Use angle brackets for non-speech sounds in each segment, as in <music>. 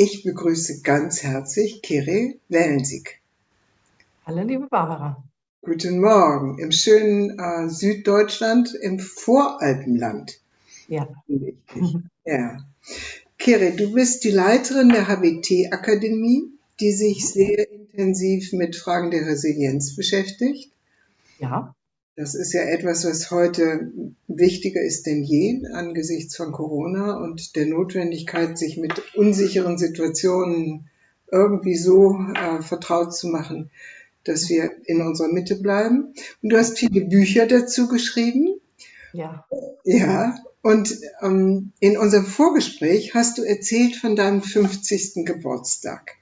Ich begrüße ganz herzlich Kiri Wellensig. Hallo, liebe Barbara. Guten Morgen im schönen äh, Süddeutschland im Voralpenland. Ja. Ja. Kiri, du bist die Leiterin der HBT-Akademie, die sich sehr intensiv mit Fragen der Resilienz beschäftigt. Ja. Das ist ja etwas, was heute wichtiger ist denn je angesichts von Corona und der Notwendigkeit, sich mit unsicheren Situationen irgendwie so äh, vertraut zu machen, dass wir in unserer Mitte bleiben. Und du hast viele Bücher dazu geschrieben. Ja. Ja. Und ähm, in unserem Vorgespräch hast du erzählt von deinem 50. Geburtstag.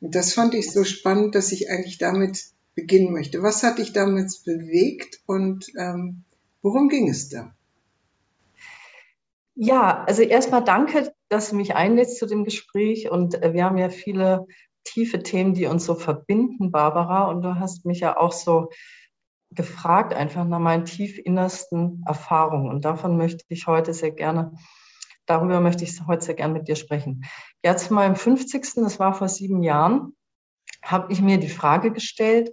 Und das fand ich so spannend, dass ich eigentlich damit beginnen möchte. Was hat dich damals bewegt und ähm, worum ging es da? Ja, also erstmal danke, dass du mich einlädst zu dem Gespräch. Und äh, wir haben ja viele tiefe Themen, die uns so verbinden, Barbara. Und du hast mich ja auch so gefragt, einfach nach meinen tief innersten Erfahrungen. Und davon möchte ich heute sehr gerne, darüber möchte ich heute sehr gerne mit dir sprechen. Ja, zu meinem 50. Das war vor sieben Jahren, habe ich mir die Frage gestellt,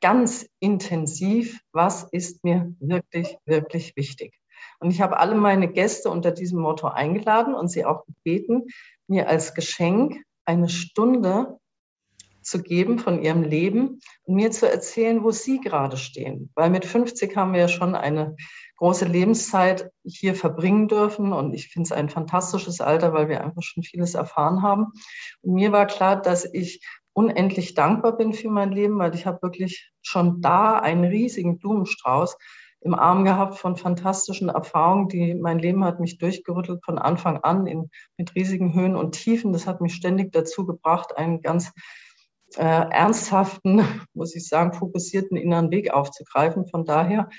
ganz intensiv, was ist mir wirklich, wirklich wichtig? Und ich habe alle meine Gäste unter diesem Motto eingeladen und sie auch gebeten, mir als Geschenk eine Stunde zu geben von ihrem Leben und mir zu erzählen, wo sie gerade stehen. Weil mit 50 haben wir ja schon eine große Lebenszeit hier verbringen dürfen und ich finde es ein fantastisches Alter, weil wir einfach schon vieles erfahren haben. Und mir war klar, dass ich unendlich dankbar bin für mein Leben, weil ich habe wirklich schon da einen riesigen Blumenstrauß im Arm gehabt von fantastischen Erfahrungen, die mein Leben hat mich durchgerüttelt von Anfang an in, mit riesigen Höhen und Tiefen. Das hat mich ständig dazu gebracht, einen ganz äh, ernsthaften, <laughs> muss ich sagen, fokussierten inneren Weg aufzugreifen. Von daher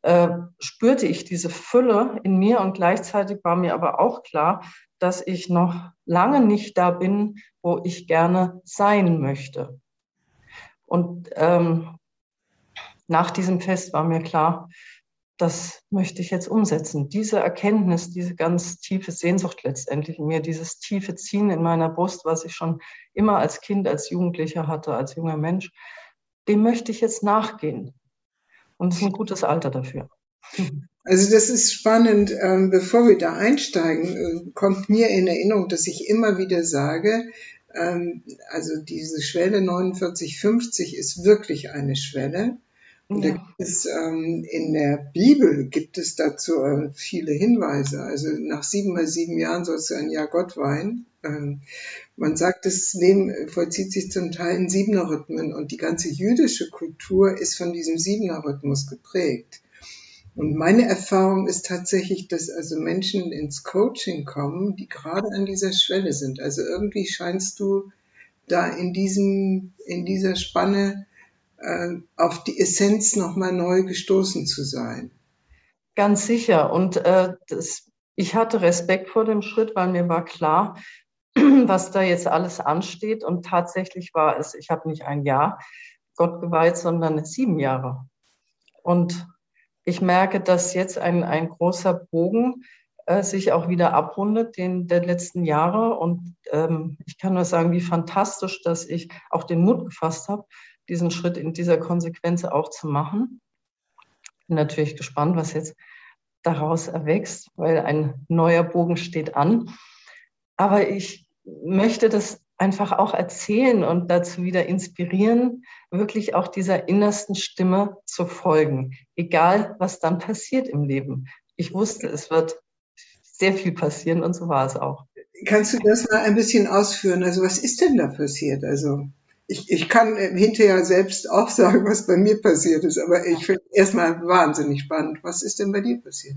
äh, spürte ich diese Fülle in mir und gleichzeitig war mir aber auch klar, dass ich noch lange nicht da bin, wo ich gerne sein möchte. Und ähm, nach diesem Fest war mir klar, das möchte ich jetzt umsetzen. Diese Erkenntnis, diese ganz tiefe Sehnsucht letztendlich in mir, dieses tiefe Ziehen in meiner Brust, was ich schon immer als Kind, als Jugendlicher hatte, als junger Mensch, dem möchte ich jetzt nachgehen. Und es ist ein gutes Alter dafür. Also das ist spannend. Ähm, bevor wir da einsteigen, äh, kommt mir in Erinnerung, dass ich immer wieder sage, ähm, also diese Schwelle 4950 ist wirklich eine Schwelle. Und ja. da gibt es, ähm, in der Bibel gibt es dazu äh, viele Hinweise. Also nach sieben mal sieben Jahren sollst du ein Jahr Gott weihen. Man sagt, das Leben vollzieht sich zum Teil in Siebener-Rhythmen und die ganze jüdische Kultur ist von diesem Siebener-Rhythmus geprägt. Und meine Erfahrung ist tatsächlich, dass also Menschen ins Coaching kommen, die gerade an dieser Schwelle sind. Also irgendwie scheinst du da in diesem, in dieser Spanne äh, auf die Essenz nochmal neu gestoßen zu sein. Ganz sicher. Und äh, das, ich hatte Respekt vor dem Schritt, weil mir war klar, <clears throat> was da jetzt alles ansteht. Und tatsächlich war es, ich habe nicht ein Jahr Gott geweiht, sondern sieben Jahre. Und ich merke, dass jetzt ein, ein großer Bogen äh, sich auch wieder abrundet, den der letzten Jahre. Und ähm, ich kann nur sagen, wie fantastisch, dass ich auch den Mut gefasst habe, diesen Schritt in dieser Konsequenz auch zu machen. Bin natürlich gespannt, was jetzt daraus erwächst, weil ein neuer Bogen steht an. Aber ich möchte das einfach auch erzählen und dazu wieder inspirieren, wirklich auch dieser innersten Stimme zu folgen, egal was dann passiert im Leben. Ich wusste, es wird sehr viel passieren und so war es auch. Kannst du das mal ein bisschen ausführen? Also was ist denn da passiert? Also ich, ich kann hinterher selbst auch <laughs> sagen, was bei mir passiert ist, aber ich finde erstmal wahnsinnig spannend. Was ist denn bei dir passiert?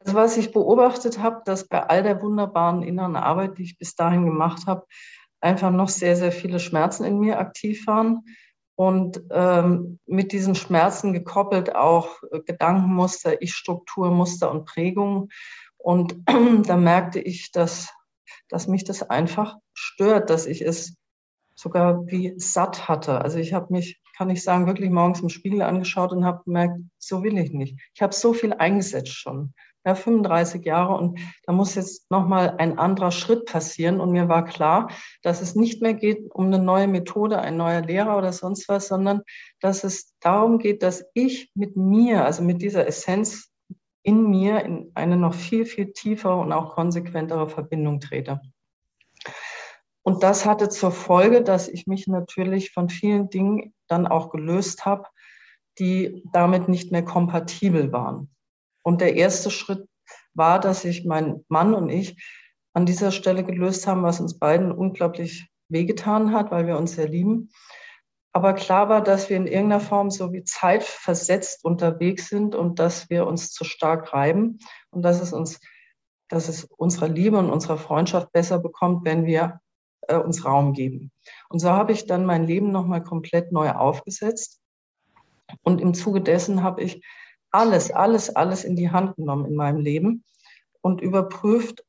Also was ich beobachtet habe, dass bei all der wunderbaren inneren Arbeit, die ich bis dahin gemacht habe, einfach noch sehr, sehr viele Schmerzen in mir aktiv waren. Und ähm, mit diesen Schmerzen gekoppelt auch äh, Gedankenmuster, Ich-Strukturmuster und Prägungen. Und <clears throat> da merkte ich, dass, dass mich das einfach stört, dass ich es sogar wie satt hatte. Also ich habe mich, kann ich sagen, wirklich morgens im Spiegel angeschaut und habe gemerkt, so will ich nicht. Ich habe so viel eingesetzt schon ja, 35 Jahre und da muss jetzt nochmal ein anderer Schritt passieren. Und mir war klar, dass es nicht mehr geht um eine neue Methode, ein neuer Lehrer oder sonst was, sondern dass es darum geht, dass ich mit mir, also mit dieser Essenz in mir in eine noch viel, viel tiefere und auch konsequentere Verbindung trete. Und das hatte zur Folge, dass ich mich natürlich von vielen Dingen dann auch gelöst habe, die damit nicht mehr kompatibel waren. Und der erste Schritt war, dass sich mein Mann und ich an dieser Stelle gelöst haben, was uns beiden unglaublich wehgetan hat, weil wir uns sehr lieben. Aber klar war, dass wir in irgendeiner Form so wie zeitversetzt unterwegs sind und dass wir uns zu stark reiben und dass es uns, dass es unserer Liebe und unserer Freundschaft besser bekommt, wenn wir äh, uns Raum geben. Und so habe ich dann mein Leben nochmal komplett neu aufgesetzt. Und im Zuge dessen habe ich alles, alles, alles in die Hand genommen in meinem Leben und überprüft,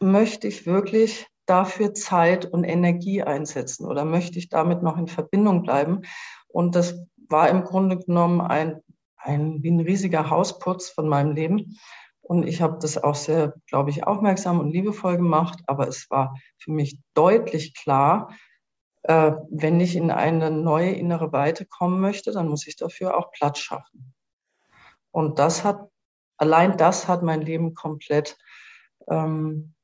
möchte ich wirklich dafür Zeit und Energie einsetzen oder möchte ich damit noch in Verbindung bleiben? Und das war im Grunde genommen ein, ein, wie ein riesiger Hausputz von meinem Leben. Und ich habe das auch sehr, glaube ich, aufmerksam und liebevoll gemacht. Aber es war für mich deutlich klar, äh, wenn ich in eine neue innere Weite kommen möchte, dann muss ich dafür auch Platz schaffen. Und das hat, allein das hat mein Leben komplett ähm,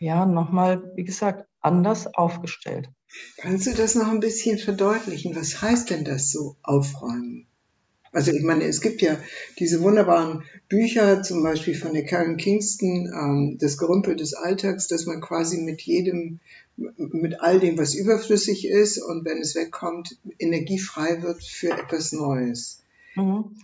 ja, nochmal, wie gesagt, anders aufgestellt. Kannst du das noch ein bisschen verdeutlichen? Was heißt denn das so, aufräumen? Also ich meine, es gibt ja diese wunderbaren Bücher, zum Beispiel von der Karen Kingston, ähm, das Gerümpel des Alltags, dass man quasi mit jedem, mit all dem, was überflüssig ist und wenn es wegkommt, energiefrei wird für etwas Neues. Mhm.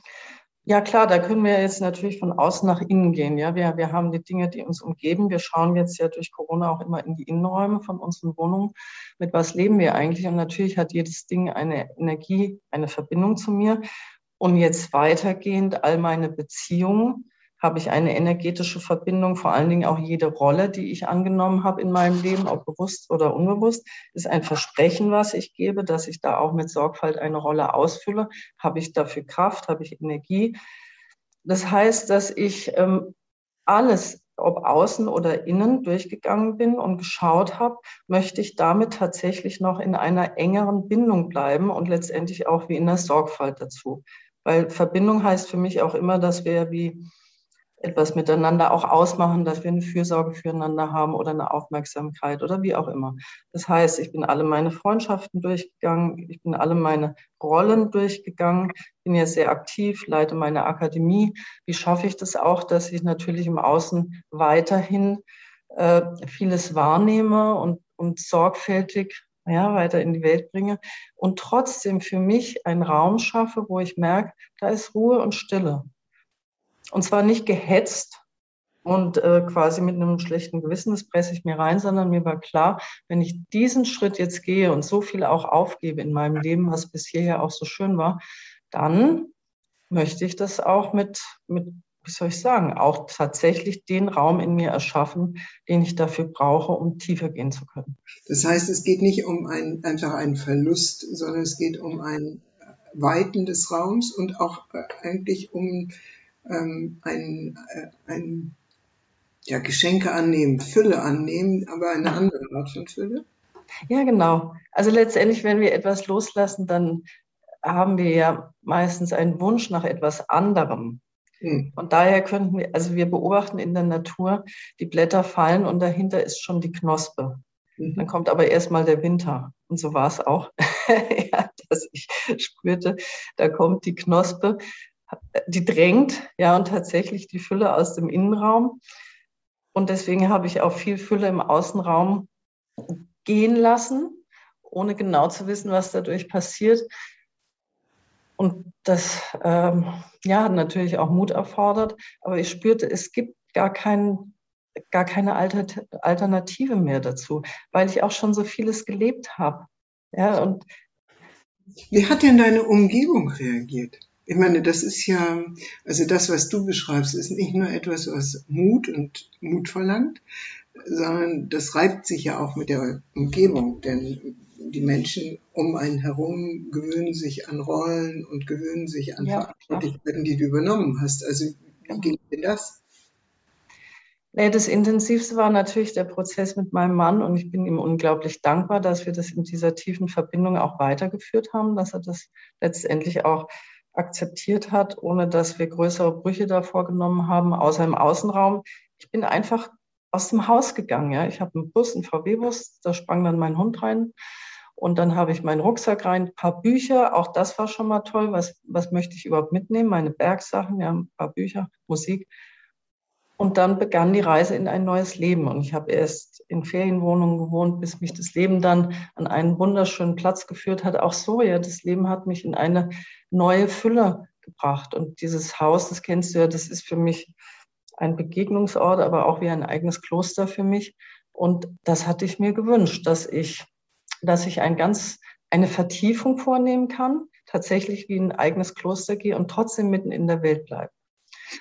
Ja klar, da können wir jetzt natürlich von außen nach innen gehen. Ja, wir, wir haben die Dinge, die uns umgeben. Wir schauen jetzt ja durch Corona auch immer in die Innenräume von unseren Wohnungen. Mit was leben wir eigentlich? Und natürlich hat jedes Ding eine Energie, eine Verbindung zu mir. Und jetzt weitergehend all meine Beziehungen habe ich eine energetische Verbindung, vor allen Dingen auch jede Rolle, die ich angenommen habe in meinem Leben, ob bewusst oder unbewusst, ist ein Versprechen, was ich gebe, dass ich da auch mit Sorgfalt eine Rolle ausfülle. Habe ich dafür Kraft, habe ich Energie? Das heißt, dass ich ähm, alles, ob außen oder innen, durchgegangen bin und geschaut habe, möchte ich damit tatsächlich noch in einer engeren Bindung bleiben und letztendlich auch wie in der Sorgfalt dazu. Weil Verbindung heißt für mich auch immer, dass wir wie etwas miteinander auch ausmachen, dass wir eine Fürsorge füreinander haben oder eine Aufmerksamkeit oder wie auch immer. Das heißt, ich bin alle meine Freundschaften durchgegangen, ich bin alle meine Rollen durchgegangen, bin ja sehr aktiv, leite meine Akademie. Wie schaffe ich das auch, dass ich natürlich im Außen weiterhin äh, vieles wahrnehme und, und sorgfältig ja, weiter in die Welt bringe und trotzdem für mich einen Raum schaffe, wo ich merke, da ist Ruhe und Stille. Und zwar nicht gehetzt und äh, quasi mit einem schlechten Gewissen, das presse ich mir rein, sondern mir war klar, wenn ich diesen Schritt jetzt gehe und so viel auch aufgebe in meinem Leben, was bis hierher auch so schön war, dann möchte ich das auch mit, mit wie soll ich sagen, auch tatsächlich den Raum in mir erschaffen, den ich dafür brauche, um tiefer gehen zu können. Das heißt, es geht nicht um ein, einfach einen Verlust, sondern es geht um ein Weiten des Raums und auch äh, eigentlich um ähm, ein, äh, ein ja, Geschenke annehmen, Fülle annehmen, aber eine andere Art von Fülle? Ja, genau. Also letztendlich, wenn wir etwas loslassen, dann haben wir ja meistens einen Wunsch nach etwas anderem. Hm. Und daher könnten wir, also wir beobachten in der Natur, die Blätter fallen und dahinter ist schon die Knospe. Mhm. Dann kommt aber erstmal der Winter. Und so war es auch, <laughs> ja, dass ich spürte, da kommt die Knospe die drängt, ja, und tatsächlich die Fülle aus dem Innenraum. Und deswegen habe ich auch viel Fülle im Außenraum gehen lassen, ohne genau zu wissen, was dadurch passiert. Und das ähm, ja, hat natürlich auch Mut erfordert, aber ich spürte, es gibt gar, kein, gar keine Alternative mehr dazu, weil ich auch schon so vieles gelebt habe. Ja, und Wie hat denn deine Umgebung reagiert? Ich meine, das ist ja, also das, was du beschreibst, ist nicht nur etwas, was Mut und Mut verlangt, sondern das reibt sich ja auch mit der Umgebung, denn die Menschen um einen herum gewöhnen sich an Rollen und gewöhnen sich an ja, Verantwortlichkeiten, die du übernommen hast. Also wie geht dir das? Nee, das Intensivste war natürlich der Prozess mit meinem Mann und ich bin ihm unglaublich dankbar, dass wir das in dieser tiefen Verbindung auch weitergeführt haben, dass er das letztendlich auch akzeptiert hat, ohne dass wir größere Brüche davor genommen haben, außer im Außenraum. Ich bin einfach aus dem Haus gegangen. Ja. Ich habe einen Bus, einen VW-Bus, da sprang dann mein Hund rein. Und dann habe ich meinen Rucksack rein, ein paar Bücher, auch das war schon mal toll. Was, was möchte ich überhaupt mitnehmen? Meine Bergsachen, ja, ein paar Bücher, Musik. Und dann begann die Reise in ein neues Leben. Und ich habe erst in Ferienwohnungen gewohnt, bis mich das Leben dann an einen wunderschönen Platz geführt hat. Auch so, ja, das Leben hat mich in eine neue Fülle gebracht. Und dieses Haus, das kennst du ja, das ist für mich ein Begegnungsort, aber auch wie ein eigenes Kloster für mich. Und das hatte ich mir gewünscht, dass ich, dass ich ein ganz, eine Vertiefung vornehmen kann, tatsächlich wie ein eigenes Kloster gehe und trotzdem mitten in der Welt bleibe.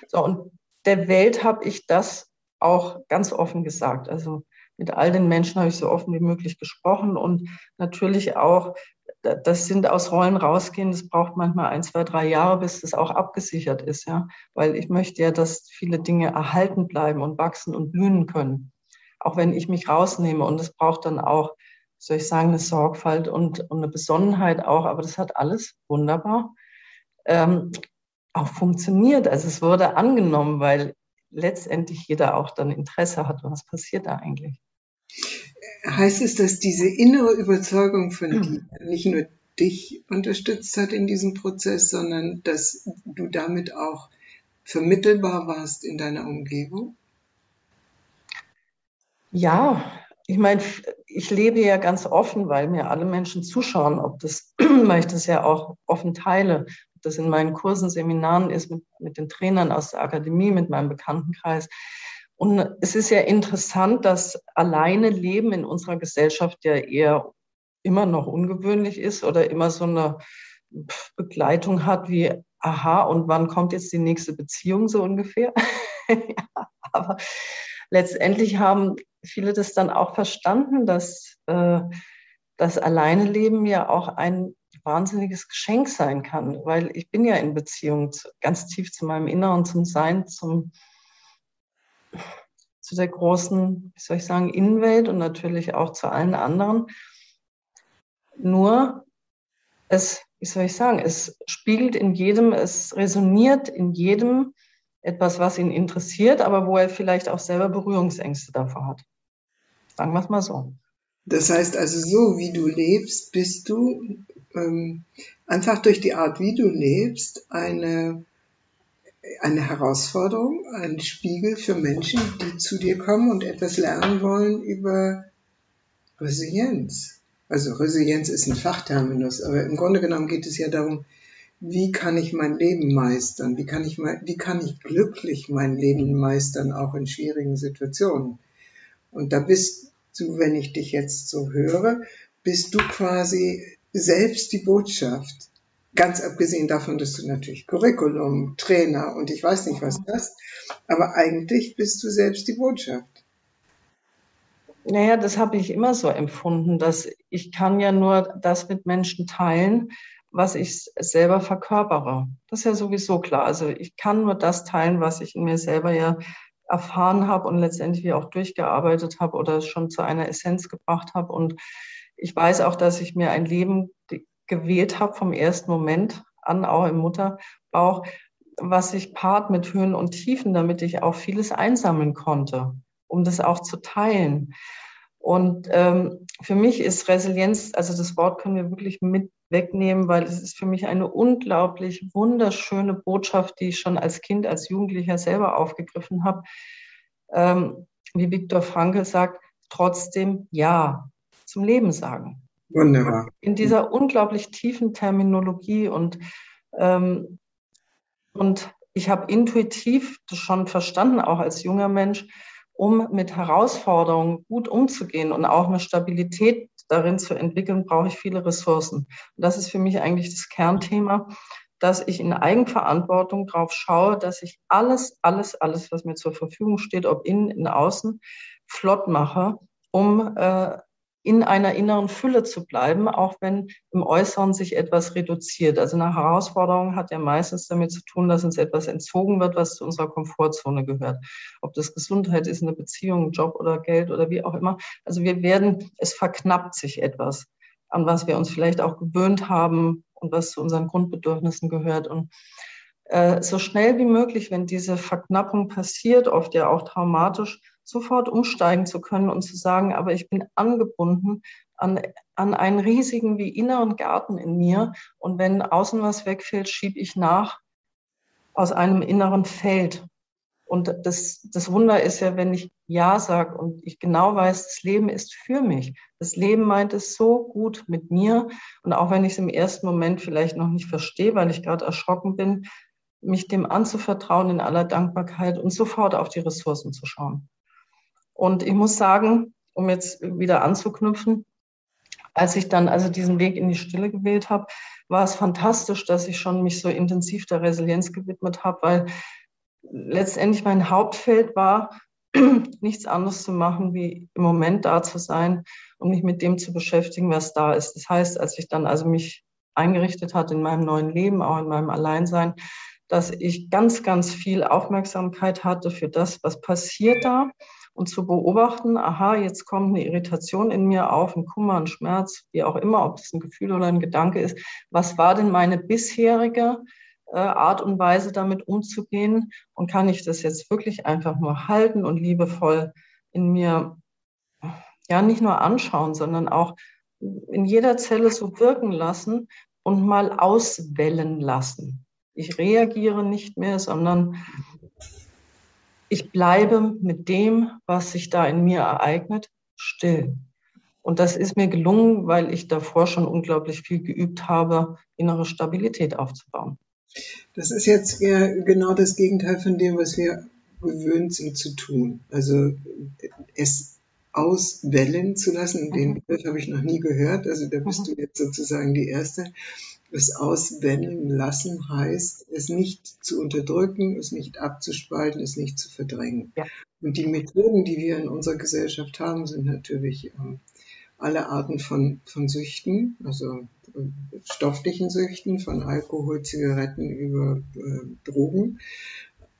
So, und der Welt habe ich das auch ganz offen gesagt. Also mit all den Menschen habe ich so offen wie möglich gesprochen und natürlich auch, das sind aus Rollen rausgehen, das braucht manchmal ein, zwei, drei Jahre, bis das auch abgesichert ist, ja. Weil ich möchte ja, dass viele Dinge erhalten bleiben und wachsen und blühen können. Auch wenn ich mich rausnehme und es braucht dann auch, soll ich sagen, eine Sorgfalt und, und eine Besonnenheit auch, aber das hat alles wunderbar. Ähm, auch funktioniert. Also es wurde angenommen, weil letztendlich jeder auch dann Interesse hat, was passiert da eigentlich. Heißt es, dass diese innere Überzeugung von dir nicht nur dich unterstützt hat in diesem Prozess, sondern dass du damit auch vermittelbar warst in deiner Umgebung? Ja, ich meine, ich lebe ja ganz offen, weil mir alle Menschen zuschauen, ob das, <clears throat> weil ich das ja auch offen teile das in meinen Kursen, Seminaren ist, mit, mit den Trainern aus der Akademie, mit meinem Bekanntenkreis. Und es ist ja interessant, dass alleine Leben in unserer Gesellschaft ja eher immer noch ungewöhnlich ist oder immer so eine Begleitung hat wie, aha, und wann kommt jetzt die nächste Beziehung so ungefähr? <laughs> ja, aber letztendlich haben viele das dann auch verstanden, dass äh, das Alleine Leben ja auch ein wahnsinniges Geschenk sein kann, weil ich bin ja in Beziehung zu, ganz tief zu meinem Inneren, zum Sein, zum, zu der großen, wie soll ich sagen, Innenwelt und natürlich auch zu allen anderen. Nur es, wie soll ich sagen, es spiegelt in jedem, es resoniert in jedem etwas, was ihn interessiert, aber wo er vielleicht auch selber Berührungsängste davor hat. Sagen wir es mal so. Das heißt also, so wie du lebst, bist du ähm, einfach durch die Art, wie du lebst, eine, eine Herausforderung, ein Spiegel für Menschen, die zu dir kommen und etwas lernen wollen über Resilienz. Also Resilienz ist ein Fachterminus, aber im Grunde genommen geht es ja darum, wie kann ich mein Leben meistern? Wie kann ich, wie kann ich glücklich mein Leben meistern, auch in schwierigen Situationen? Und da bist du, wenn ich dich jetzt so höre, bist du quasi selbst die Botschaft. Ganz abgesehen davon, dass du natürlich Curriculum, Trainer und ich weiß nicht was hast, aber eigentlich bist du selbst die Botschaft. Naja, das habe ich immer so empfunden, dass ich kann ja nur das mit Menschen teilen, was ich selber verkörpere. Das ist ja sowieso klar. Also ich kann nur das teilen, was ich in mir selber ja erfahren habe und letztendlich auch durchgearbeitet habe oder schon zu einer Essenz gebracht habe. Und ich weiß auch, dass ich mir ein Leben gewählt habe vom ersten Moment an, auch im Mutterbauch, was sich paart mit Höhen und Tiefen, damit ich auch vieles einsammeln konnte, um das auch zu teilen. Und ähm, für mich ist Resilienz, also das Wort können wir wirklich mit wegnehmen, weil es ist für mich eine unglaublich wunderschöne Botschaft, die ich schon als Kind, als Jugendlicher selber aufgegriffen habe. Ähm, wie Viktor Frankl sagt, trotzdem ja zum Leben sagen. Wunderbar. In dieser unglaublich tiefen Terminologie und, ähm, und ich habe intuitiv das schon verstanden, auch als junger Mensch, um mit Herausforderungen gut umzugehen und auch eine Stabilität darin zu entwickeln, brauche ich viele Ressourcen. Und das ist für mich eigentlich das Kernthema, dass ich in Eigenverantwortung drauf schaue, dass ich alles, alles, alles, was mir zur Verfügung steht, ob innen, in außen, flott mache, um äh, in einer inneren Fülle zu bleiben, auch wenn im Äußeren sich etwas reduziert. Also eine Herausforderung hat ja meistens damit zu tun, dass uns etwas entzogen wird, was zu unserer Komfortzone gehört. Ob das Gesundheit ist, eine Beziehung, Job oder Geld oder wie auch immer. Also wir werden, es verknappt sich etwas, an was wir uns vielleicht auch gewöhnt haben und was zu unseren Grundbedürfnissen gehört. Und äh, so schnell wie möglich, wenn diese Verknappung passiert, oft ja auch traumatisch, sofort umsteigen zu können und zu sagen, aber ich bin angebunden an, an einen riesigen wie inneren Garten in mir und wenn außen was wegfällt, schiebe ich nach aus einem inneren Feld. Und das, das Wunder ist ja, wenn ich Ja sage und ich genau weiß, das Leben ist für mich. Das Leben meint es so gut mit mir. Und auch wenn ich es im ersten Moment vielleicht noch nicht verstehe, weil ich gerade erschrocken bin, mich dem anzuvertrauen in aller Dankbarkeit und sofort auf die Ressourcen zu schauen. Und ich muss sagen, um jetzt wieder anzuknüpfen, als ich dann also diesen Weg in die Stille gewählt habe, war es fantastisch, dass ich schon mich so intensiv der Resilienz gewidmet habe, weil letztendlich mein Hauptfeld war, <clears throat> nichts anderes zu machen, wie im Moment da zu sein und mich mit dem zu beschäftigen, was da ist. Das heißt, als ich dann also mich eingerichtet hatte in meinem neuen Leben, auch in meinem Alleinsein, dass ich ganz, ganz viel Aufmerksamkeit hatte für das, was passiert da und zu beobachten, aha, jetzt kommt eine Irritation in mir auf, ein Kummer, ein Schmerz, wie auch immer, ob es ein Gefühl oder ein Gedanke ist. Was war denn meine bisherige äh, Art und Weise, damit umzugehen? Und kann ich das jetzt wirklich einfach nur halten und liebevoll in mir, ja, nicht nur anschauen, sondern auch in jeder Zelle so wirken lassen und mal auswellen lassen. Ich reagiere nicht mehr, sondern ich bleibe mit dem, was sich da in mir ereignet, still. Und das ist mir gelungen, weil ich davor schon unglaublich viel geübt habe, innere Stabilität aufzubauen. Das ist jetzt eher genau das Gegenteil von dem, was wir gewöhnt sind zu tun. Also es auswellen zu lassen, den mhm. Begriff habe ich noch nie gehört, also da bist mhm. du jetzt sozusagen die Erste es auswenden lassen heißt, es nicht zu unterdrücken, es nicht abzuspalten, es nicht zu verdrängen. Ja. Und die Methoden, die wir in unserer Gesellschaft haben, sind natürlich ähm, alle Arten von, von Süchten, also äh, stofflichen Süchten, von Alkohol, Zigaretten über äh, Drogen,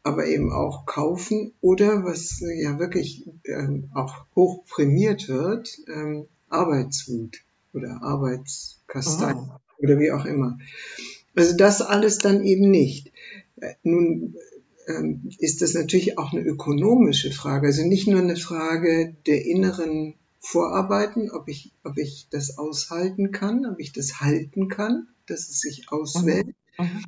aber eben auch kaufen oder was äh, ja wirklich ähm, auch hoch prämiert wird, ähm, Arbeitswut oder Arbeitskastei. Oh oder wie auch immer. Also das alles dann eben nicht. Nun ähm, ist das natürlich auch eine ökonomische Frage, also nicht nur eine Frage der inneren Vorarbeiten, ob ich, ob ich das aushalten kann, ob ich das halten kann, dass es sich auswählt, mhm. mhm.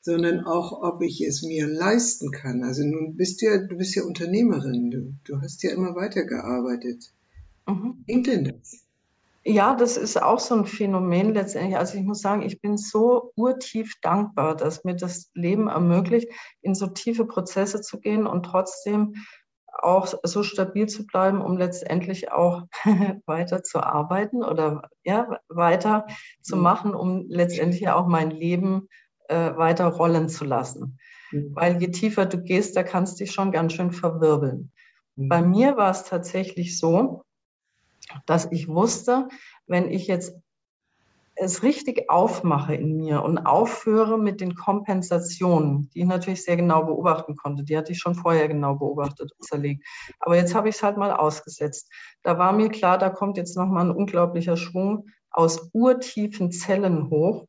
sondern auch, ob ich es mir leisten kann. Also nun bist du ja, du bist ja Unternehmerin, du, du hast ja immer weitergearbeitet. Mhm. Klingt denn das? Ja, das ist auch so ein Phänomen letztendlich. Also ich muss sagen, ich bin so urtief dankbar, dass mir das Leben ermöglicht, in so tiefe Prozesse zu gehen und trotzdem auch so stabil zu bleiben, um letztendlich auch <laughs> weiter zu arbeiten oder ja, weiter zu mhm. machen, um letztendlich auch mein Leben äh, weiter rollen zu lassen. Mhm. Weil je tiefer du gehst, da kannst du dich schon ganz schön verwirbeln. Mhm. Bei mir war es tatsächlich so, dass ich wusste, wenn ich jetzt es richtig aufmache in mir und aufhöre mit den Kompensationen, die ich natürlich sehr genau beobachten konnte. Die hatte ich schon vorher genau beobachtet und zerlegt. Aber jetzt habe ich es halt mal ausgesetzt. Da war mir klar, da kommt jetzt nochmal ein unglaublicher Schwung aus urtiefen Zellen hoch.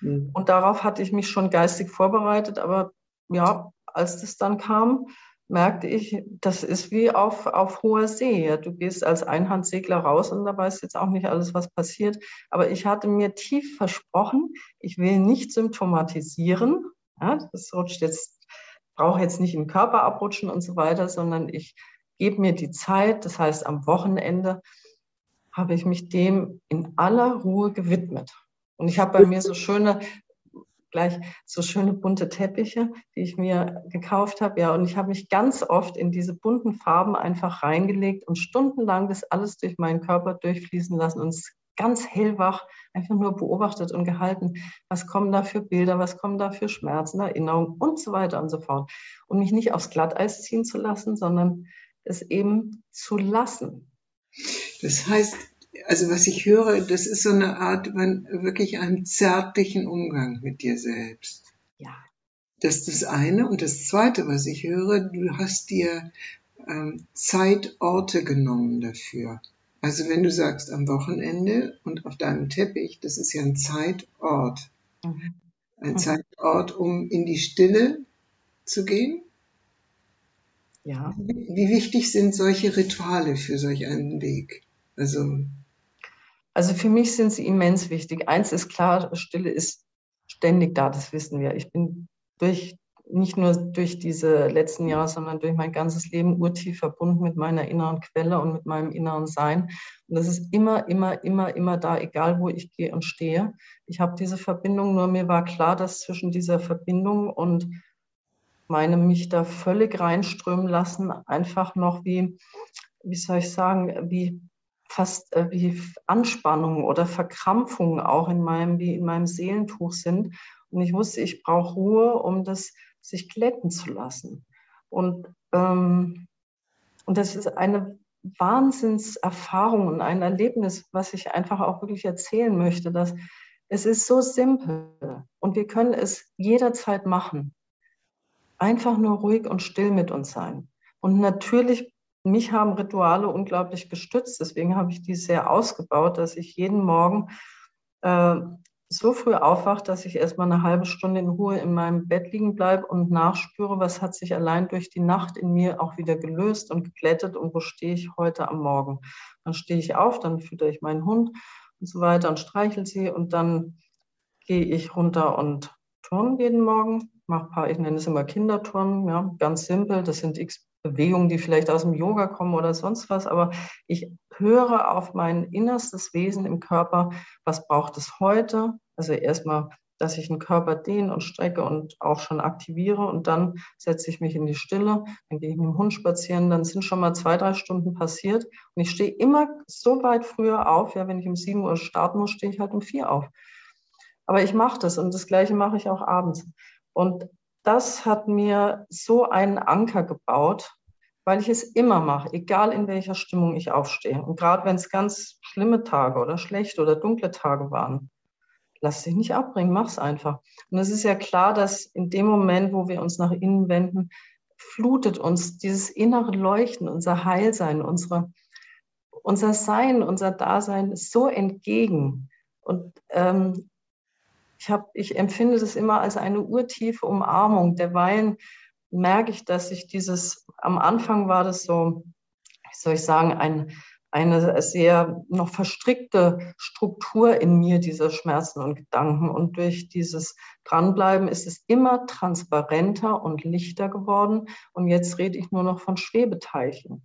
Mhm. Und darauf hatte ich mich schon geistig vorbereitet. Aber ja, als das dann kam, merkte ich, das ist wie auf, auf hoher See. Ja. Du gehst als Einhandsegler raus und da weiß jetzt auch nicht alles, was passiert. Aber ich hatte mir tief versprochen, ich will nicht symptomatisieren. Ja, das rutscht jetzt, brauche jetzt nicht im Körper abrutschen und so weiter, sondern ich gebe mir die Zeit. Das heißt, am Wochenende habe ich mich dem in aller Ruhe gewidmet. Und ich habe bei mir so schöne gleich so schöne bunte Teppiche, die ich mir gekauft habe. Ja, und ich habe mich ganz oft in diese bunten Farben einfach reingelegt und stundenlang das alles durch meinen Körper durchfließen lassen und es ganz hellwach einfach nur beobachtet und gehalten. Was kommen da für Bilder, was kommen da für Schmerzen, Erinnerungen und so weiter und so fort. Und mich nicht aufs Glatteis ziehen zu lassen, sondern es eben zu lassen. Das heißt, also was ich höre, das ist so eine Art von wirklich einem zärtlichen Umgang mit dir selbst. Ja. Das ist das eine. Und das zweite, was ich höre, du hast dir ähm, Zeitorte genommen dafür. Also wenn du sagst am Wochenende und auf deinem Teppich, das ist ja ein Zeitort. Mhm. Ein mhm. Zeitort, um in die Stille zu gehen. Ja. Wie wichtig sind solche Rituale für solch einen Weg? Also, also für mich sind sie immens wichtig. Eins ist klar, Stille ist ständig da, das wissen wir. Ich bin durch nicht nur durch diese letzten Jahre, sondern durch mein ganzes Leben urtief verbunden mit meiner inneren Quelle und mit meinem inneren Sein. Und das ist immer, immer, immer, immer da, egal wo ich gehe und stehe. Ich habe diese Verbindung, nur mir war klar, dass zwischen dieser Verbindung und meinem mich da völlig reinströmen lassen, einfach noch wie, wie soll ich sagen, wie fast wie Anspannungen oder Verkrampfungen auch in meinem, wie in meinem Seelentuch sind. Und ich wusste, ich brauche Ruhe, um das sich glätten zu lassen. Und, ähm, und das ist eine Wahnsinnserfahrung und ein Erlebnis, was ich einfach auch wirklich erzählen möchte, dass es ist so simpel und wir können es jederzeit machen. Einfach nur ruhig und still mit uns sein. Und natürlich, mich haben Rituale unglaublich gestützt. Deswegen habe ich die sehr ausgebaut, dass ich jeden Morgen äh, so früh aufwache, dass ich erstmal eine halbe Stunde in Ruhe in meinem Bett liegen bleibe und nachspüre, was hat sich allein durch die Nacht in mir auch wieder gelöst und geglättet und wo stehe ich heute am Morgen. Dann stehe ich auf, dann fütter ich meinen Hund und so weiter und streichel sie und dann gehe ich runter und turnen jeden Morgen. Mach paar, ich nenne es immer Kinderturnen, ja, ganz simpel. Das sind x Bewegungen, die vielleicht aus dem Yoga kommen oder sonst was, aber ich höre auf mein innerstes Wesen im Körper, was braucht es heute? Also erstmal, dass ich den Körper dehne und strecke und auch schon aktiviere und dann setze ich mich in die Stille, dann gehe ich mit dem Hund spazieren, dann sind schon mal zwei, drei Stunden passiert und ich stehe immer so weit früher auf, ja, wenn ich um sieben Uhr starten muss, stehe ich halt um vier auf. Aber ich mache das und das Gleiche mache ich auch abends. Und das hat mir so einen Anker gebaut, weil ich es immer mache, egal in welcher Stimmung ich aufstehe. Und gerade wenn es ganz schlimme Tage oder schlechte oder dunkle Tage waren, lass dich nicht abbringen, mach's einfach. Und es ist ja klar, dass in dem Moment, wo wir uns nach innen wenden, flutet uns dieses innere Leuchten, unser Heilsein, unsere, unser Sein, unser Dasein so entgegen. Und ähm, ich, hab, ich empfinde das immer als eine urtiefe Umarmung. Derweilen merke ich, dass ich dieses, am Anfang war das so, wie soll ich sagen, ein, eine sehr noch verstrickte Struktur in mir dieser Schmerzen und Gedanken. Und durch dieses Dranbleiben ist es immer transparenter und lichter geworden. Und jetzt rede ich nur noch von Schwebeteilchen.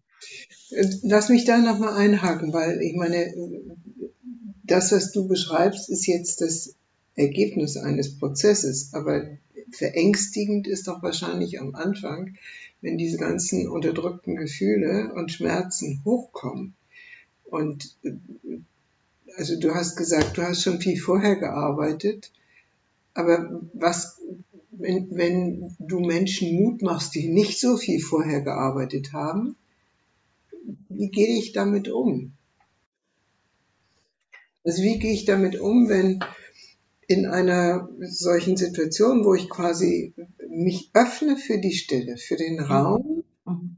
Lass mich da nochmal einhaken, weil ich meine, das, was du beschreibst, ist jetzt das Ergebnis eines Prozesses. Aber verängstigend ist doch wahrscheinlich am Anfang, wenn diese ganzen unterdrückten Gefühle und Schmerzen hochkommen. Und also du hast gesagt, du hast schon viel vorher gearbeitet, aber was, wenn, wenn du Menschen Mut machst, die nicht so viel vorher gearbeitet haben, wie gehe ich damit um? Also wie gehe ich damit um, wenn in einer solchen Situation, wo ich quasi mich öffne für die Stille, für den. Raum, mhm.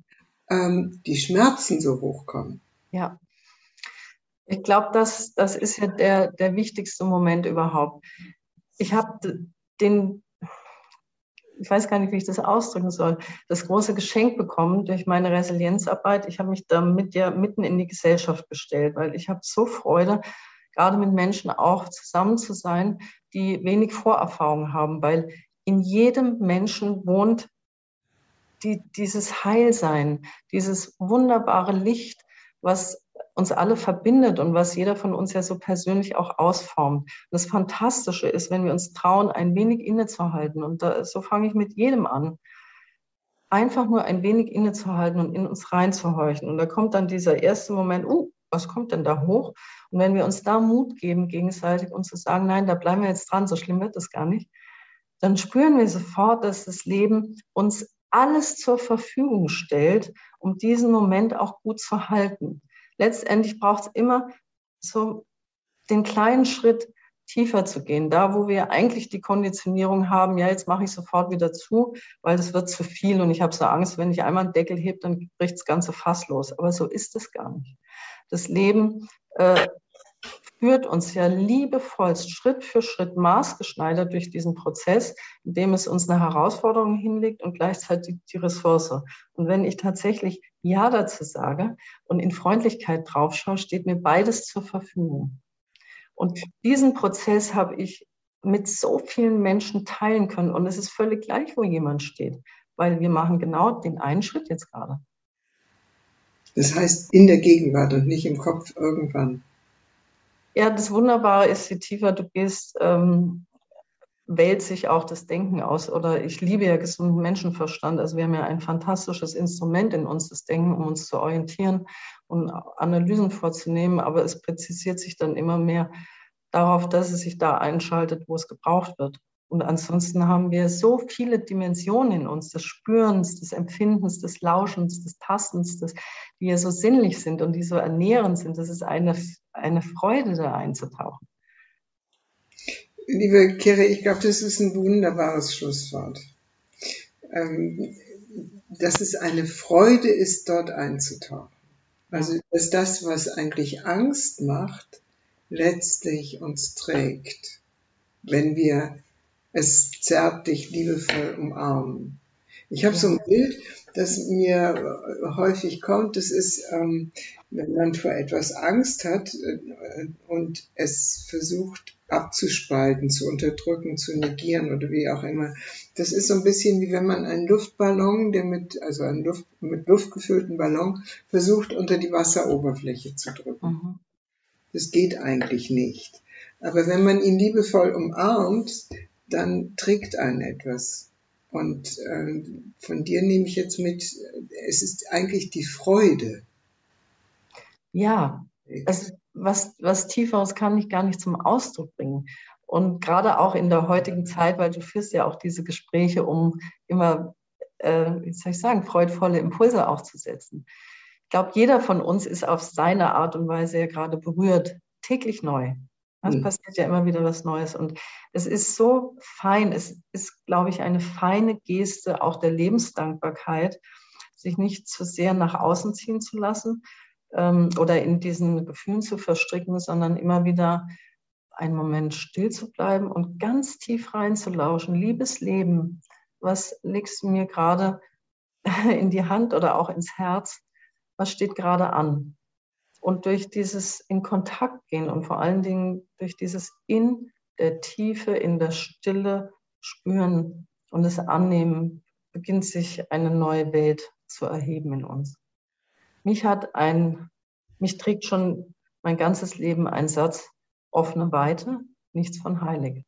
ähm, die Schmerzen so hochkommen. Ja. Ich glaube, das, das ist ja der, der wichtigste Moment überhaupt. Ich habe den, ich weiß gar nicht, wie ich das ausdrücken soll, das große Geschenk bekommen durch meine Resilienzarbeit. Ich habe mich damit ja mitten in die Gesellschaft gestellt, weil ich habe so Freude, gerade mit Menschen auch zusammen zu sein, die wenig Vorerfahrung haben, weil in jedem Menschen wohnt die, dieses Heilsein, dieses wunderbare Licht, was uns alle verbindet und was jeder von uns ja so persönlich auch ausformt. Und das Fantastische ist, wenn wir uns trauen, ein wenig innezuhalten. Und da, so fange ich mit jedem an. Einfach nur ein wenig innezuhalten und in uns reinzuhorchen. Und da kommt dann dieser erste Moment, uh, was kommt denn da hoch? Und wenn wir uns da Mut geben, gegenseitig und zu sagen, nein, da bleiben wir jetzt dran, so schlimm wird das gar nicht, dann spüren wir sofort, dass das Leben uns alles zur Verfügung stellt, um diesen Moment auch gut zu halten. Letztendlich braucht es immer so den kleinen Schritt tiefer zu gehen, da wo wir eigentlich die Konditionierung haben, ja, jetzt mache ich sofort wieder zu, weil das wird zu viel und ich habe so Angst, wenn ich einmal einen Deckel hebe, dann bricht das ganze Fass los. Aber so ist es gar nicht. Das Leben äh, führt uns ja liebevoll Schritt für Schritt maßgeschneidert durch diesen Prozess, indem es uns eine Herausforderung hinlegt und gleichzeitig die Ressource. Und wenn ich tatsächlich Ja dazu sage und in Freundlichkeit draufschaue, steht mir beides zur Verfügung. Und diesen Prozess habe ich mit so vielen Menschen teilen können. Und es ist völlig gleich, wo jemand steht, weil wir machen genau den einen Schritt jetzt gerade. Das heißt in der Gegenwart und nicht im Kopf irgendwann. Ja, das Wunderbare ist, je tiefer du gehst, ähm, wählt sich auch das Denken aus. Oder ich liebe ja gesunden Menschenverstand. Also wir haben ja ein fantastisches Instrument in uns, das Denken, um uns zu orientieren und Analysen vorzunehmen. Aber es präzisiert sich dann immer mehr darauf, dass es sich da einschaltet, wo es gebraucht wird. Und ansonsten haben wir so viele Dimensionen in uns, des Spürens, des Empfindens, des Lauschens, des Tastens, des, die ja so sinnlich sind und die so ernährend sind. Das ist eine, eine Freude, da einzutauchen. Liebe Kire, ich glaube, das ist ein wunderbares Schlusswort. Ähm, dass es eine Freude ist, dort einzutauchen. Also, dass das, was eigentlich Angst macht, letztlich uns trägt, wenn wir es zärtlich, liebevoll umarmen. Ich habe so ein Bild, das mir häufig kommt. Das ist, ähm, wenn man vor etwas Angst hat äh, und es versucht abzuspalten, zu unterdrücken, zu negieren oder wie auch immer. Das ist so ein bisschen wie wenn man einen Luftballon, der mit, also einen Luft, mit Luft gefüllten Ballon, versucht unter die Wasseroberfläche zu drücken. Mhm. Das geht eigentlich nicht. Aber wenn man ihn liebevoll umarmt, dann trägt einen etwas. Und äh, von dir nehme ich jetzt mit, es ist eigentlich die Freude. Ja, es, was, was Tieferes kann ich gar nicht zum Ausdruck bringen. Und gerade auch in der heutigen Zeit, weil du führst ja auch diese Gespräche, um immer, äh, wie soll ich sagen, freudvolle Impulse aufzusetzen. Ich glaube, jeder von uns ist auf seine Art und Weise ja gerade berührt, täglich neu. Es mhm. passiert ja immer wieder was Neues. Und es ist so fein, es ist, glaube ich, eine feine Geste auch der Lebensdankbarkeit, sich nicht zu sehr nach außen ziehen zu lassen ähm, oder in diesen Gefühlen zu verstricken, sondern immer wieder einen Moment still zu bleiben und ganz tief reinzulauschen. Liebes Leben, was legst du mir gerade <laughs> in die Hand oder auch ins Herz? Was steht gerade an? Und durch dieses in Kontakt gehen und vor allen Dingen durch dieses in der Tiefe, in der Stille spüren und es annehmen, beginnt sich eine neue Welt zu erheben in uns. Mich hat ein, mich trägt schon mein ganzes Leben ein Satz, offene Weite, nichts von heilig.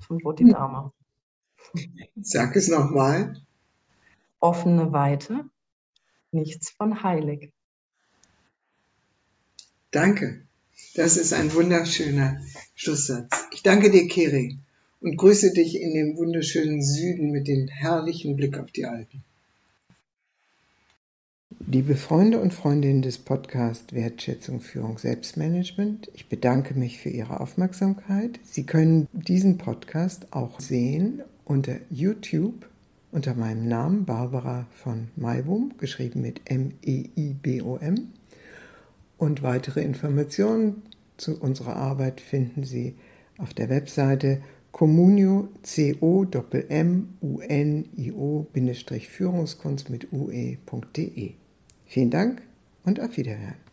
Von Bodhidharma. Sag es nochmal. Offene Weite, nichts von heilig. Danke. Das ist ein wunderschöner Schlusssatz. Ich danke dir, Keri, und grüße dich in dem wunderschönen Süden mit dem herrlichen Blick auf die Alpen. Liebe Freunde und Freundinnen des Podcasts Wertschätzung, Führung, Selbstmanagement, ich bedanke mich für Ihre Aufmerksamkeit. Sie können diesen Podcast auch sehen unter YouTube unter meinem Namen Barbara von Maibum, geschrieben mit M-E-I-B-O-M. Und weitere Informationen zu unserer Arbeit finden Sie auf der Webseite communio c o m u n i o Führungskunst mit ue.de. Vielen Dank und auf Wiederhören.